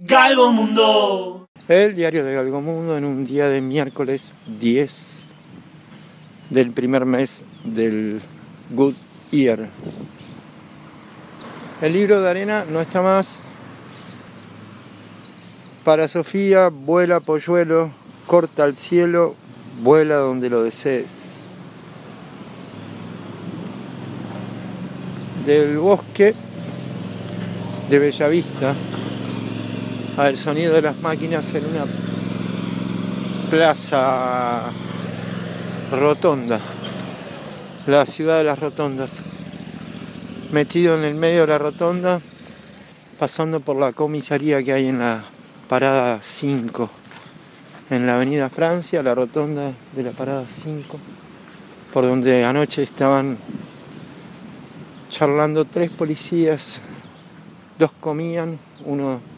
Galgo Mundo. El diario de Galgo Mundo en un día de miércoles 10 del primer mes del Good Year. El libro de arena no está más. Para Sofía, vuela polluelo, corta al cielo, vuela donde lo desees. Del bosque de Bellavista al sonido de las máquinas en una plaza rotonda, la ciudad de las rotondas. Metido en el medio de la rotonda, pasando por la comisaría que hay en la parada 5, en la avenida Francia, la rotonda de la parada 5, por donde anoche estaban charlando tres policías, dos comían, uno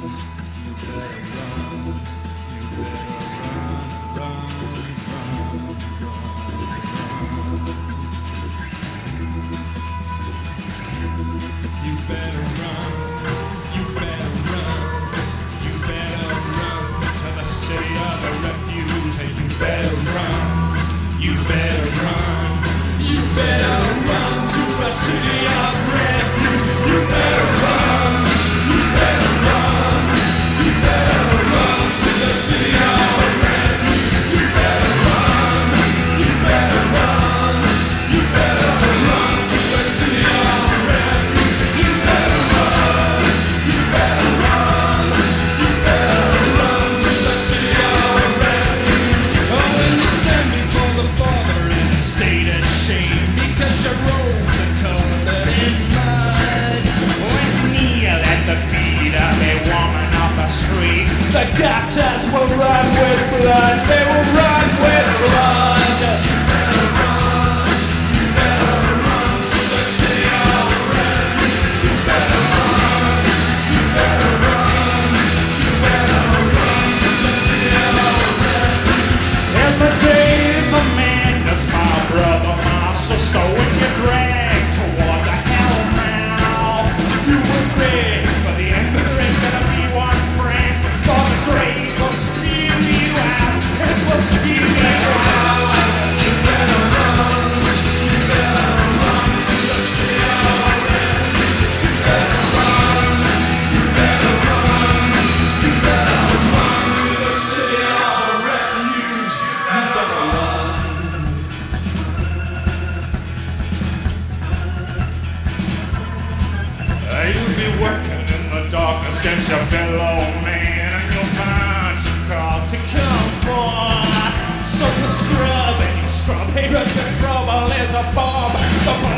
You better run. A bomb.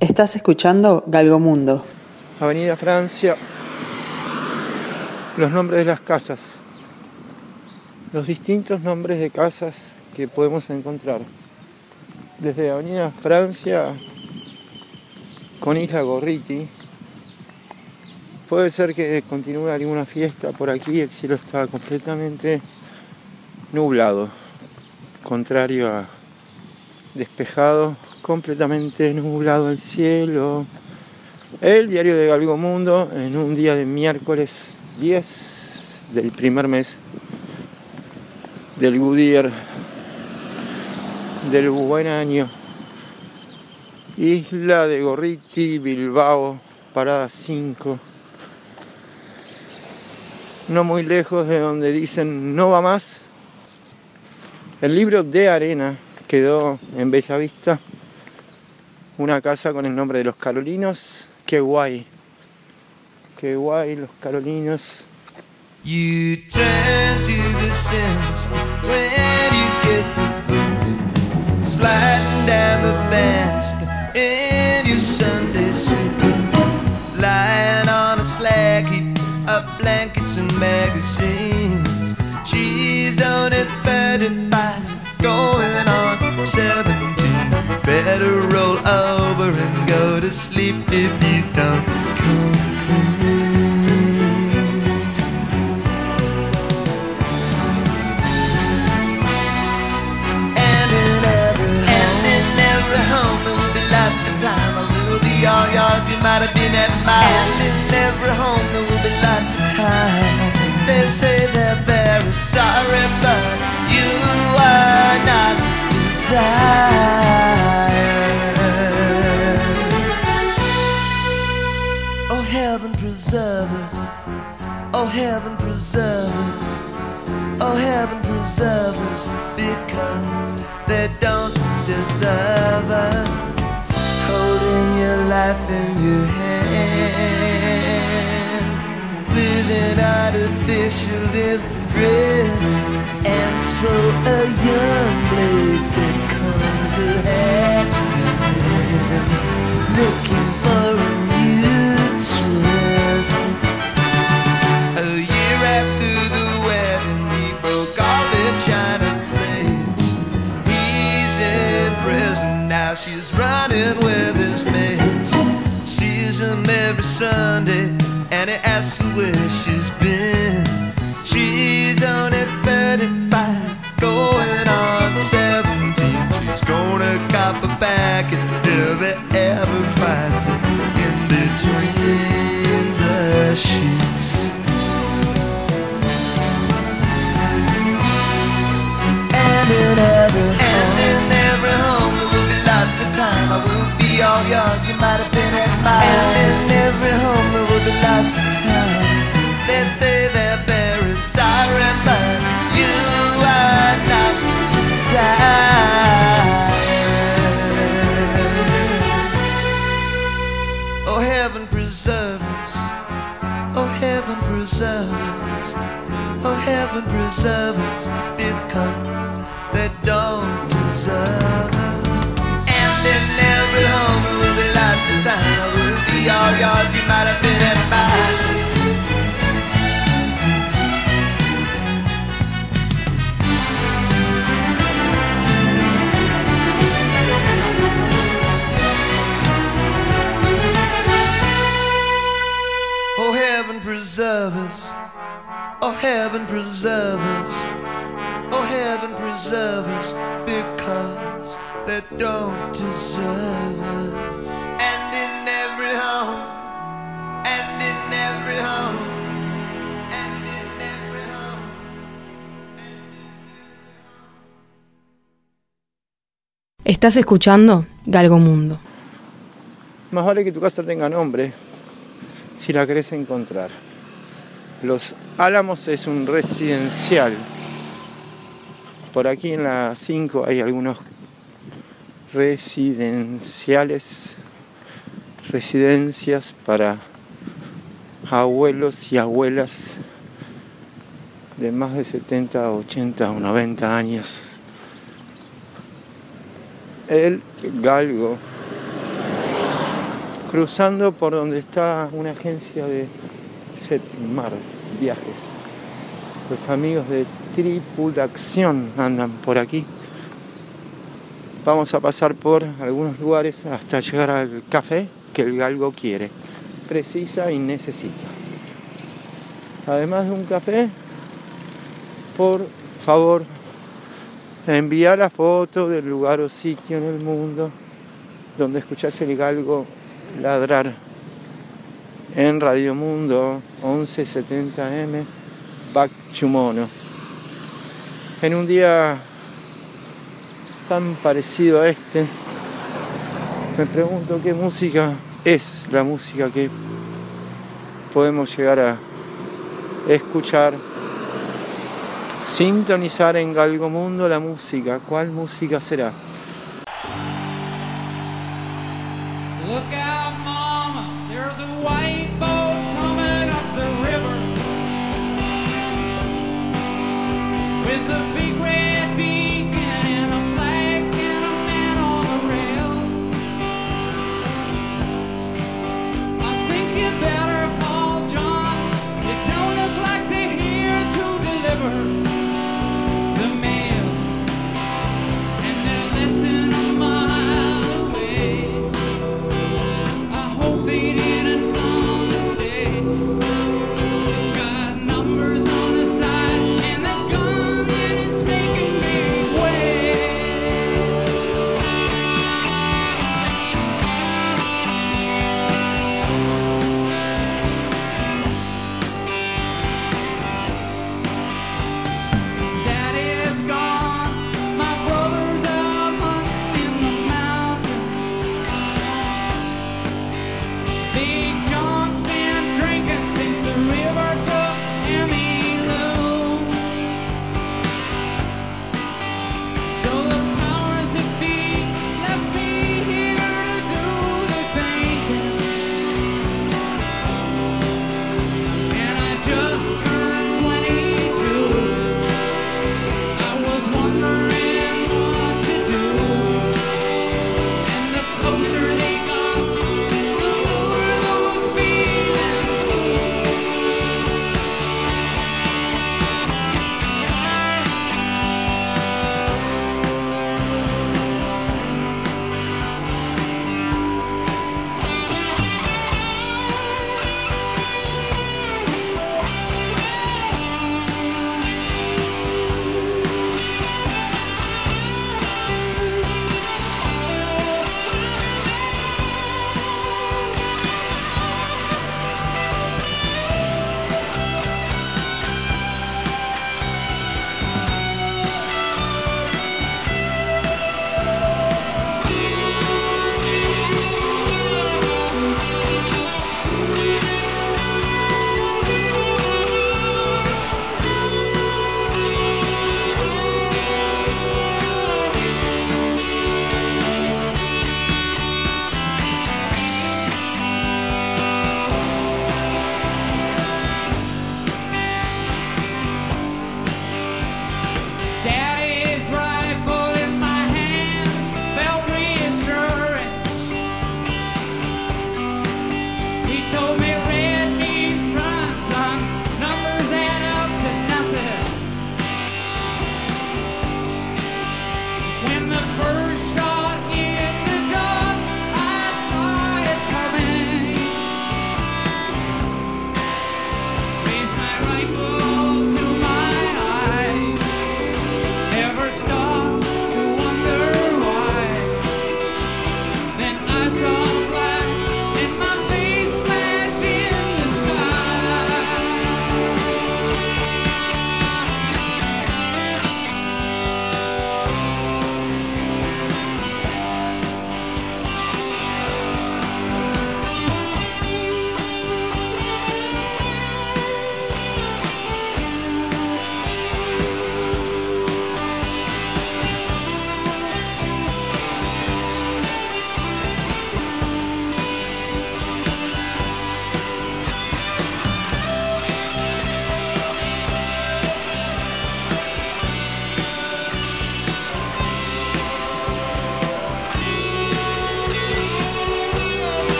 Estás escuchando Galgomundo. Avenida Francia, los nombres de las casas, los distintos nombres de casas que podemos encontrar. Desde Avenida Francia con Isla Gorriti, puede ser que continúe alguna fiesta por aquí, el cielo está completamente nublado, contrario a despejado, completamente nublado el cielo. El diario de Galgo Mundo en un día de miércoles 10 del primer mes del Goodyear del buen año. Isla de Gorriti, Bilbao, parada 5. No muy lejos de donde dicen no va más. El libro de arena quedó en Bella Vista. Una casa con el nombre de los Carolinos. Qué guay. Qué guay los Carolinos. You turn to the sinister when you get the boot. Sliding down the banister in your Sunday suit. Lying on a slag heap of blankets and magazines. She's only 35, Better roll over and go to sleep if you don't come clean. And in every and in every home there will be lots of time. I will be all yours. You might have been at mine. And in every home there will be lots of time. They say they're very sorry, but you are not desired. Preserve us. Oh heaven preserve us. Oh heaven preserve us because they don't deserve us. Holding your life in your hand with an artificial wrist, and so a young blade becomes a has-been, looking Sunday, and he asks her where she's been. She's only 35, going on 17. She's gonna cop a back if he ever finds her in between the sheets. And in every and in every home there will be lots of time. I will be all yours. You might have been at mine. Every home there will be lots of time. They say they're very sorry, but you are not desired. Oh heaven preserve us. Oh heaven preserve us. Oh heaven preserve us because don't deserve us. And in every home, and in every home, and in every home. Estás escuchando Galgomundo. Más vale que tu casa tenga nombre si la querés encontrar. Los Álamos es un residencial. Por aquí en la 5 hay algunos residenciales, residencias para abuelos y abuelas de más de 70, 80 o 90 años. El galgo cruzando por donde está una agencia de Jetmar Viajes. Los amigos de Tripulación andan por aquí. Vamos a pasar por algunos lugares hasta llegar al café que el galgo quiere, precisa y necesita. Además de un café, por favor, envía la foto del lugar o sitio en el mundo donde escuchás el galgo ladrar en Radio Mundo 1170M Bachumono. En un día tan parecido a este, me pregunto qué música es la música que podemos llegar a escuchar, sintonizar en Galgo Mundo la música. ¿Cuál música será?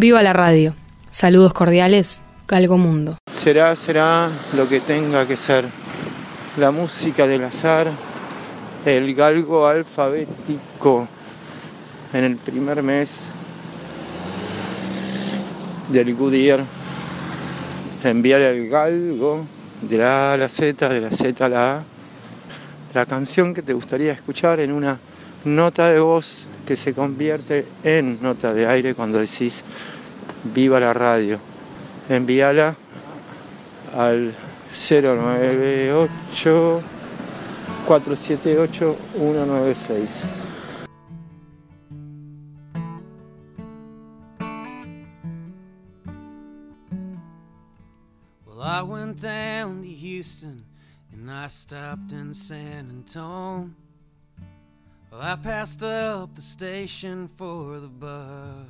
Viva la radio. Saludos cordiales, Galgo Mundo. Será, será lo que tenga que ser. La música del azar, el galgo alfabético en el primer mes del Goodyear. Enviar el galgo de la A a la Z, de la Z a la A. La canción que te gustaría escuchar en una nota de voz que se convierte en nota de aire cuando decís viva la radio. Envíala al 098 478 196. Well, I went down to Houston and I stopped in San Antonio. Well, I passed up the station for the bus.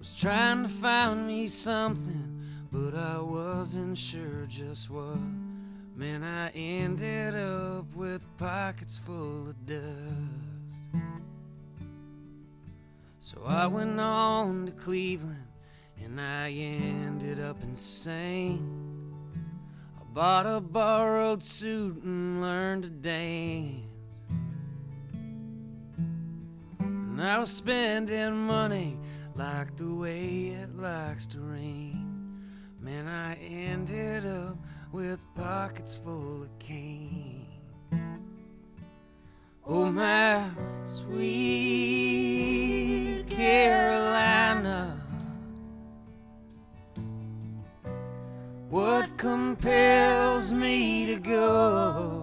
Was trying to find me something, but I wasn't sure just what. Man, I ended up with pockets full of dust. So I went on to Cleveland and I ended up insane. Bought a borrowed suit and learned to dance. And I was spending money like the way it likes to rain. Man, I ended up with pockets full of cane. Oh, my sweet Carolina. What compels me to go?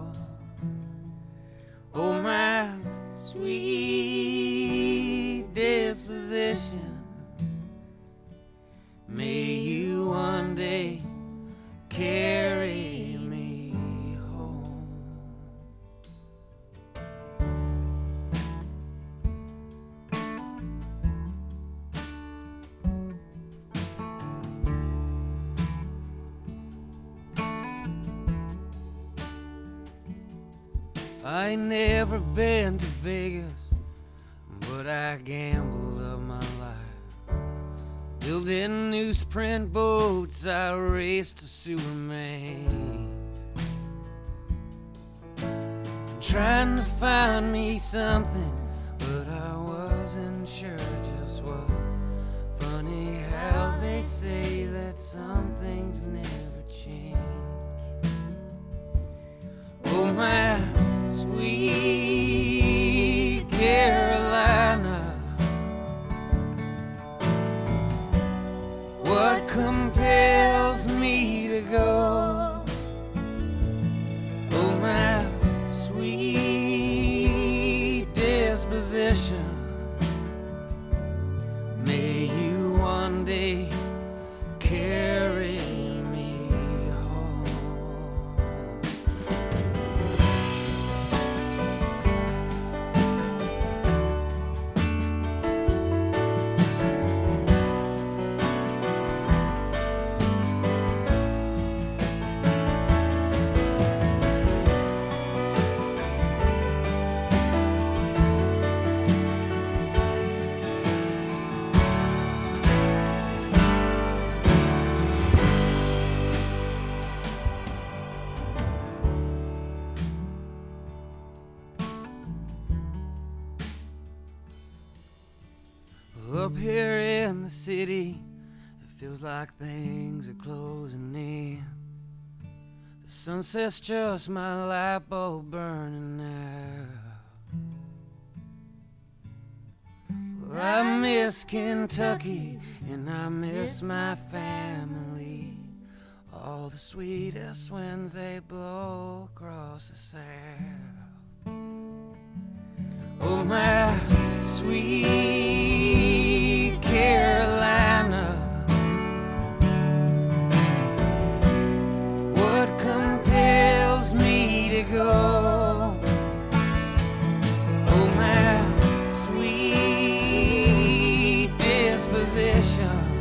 Trying to find me something, but I wasn't sure just what. Funny how they say that some things never change. Oh, my sweet city, it feels like things are closing in. The sunset's just my light bulb burning now. Well, I miss Kentucky and I miss my family. All the sweetest winds they blow across the south. Oh, my sweet Carolina. What compels me to go? Oh, my sweet disposition.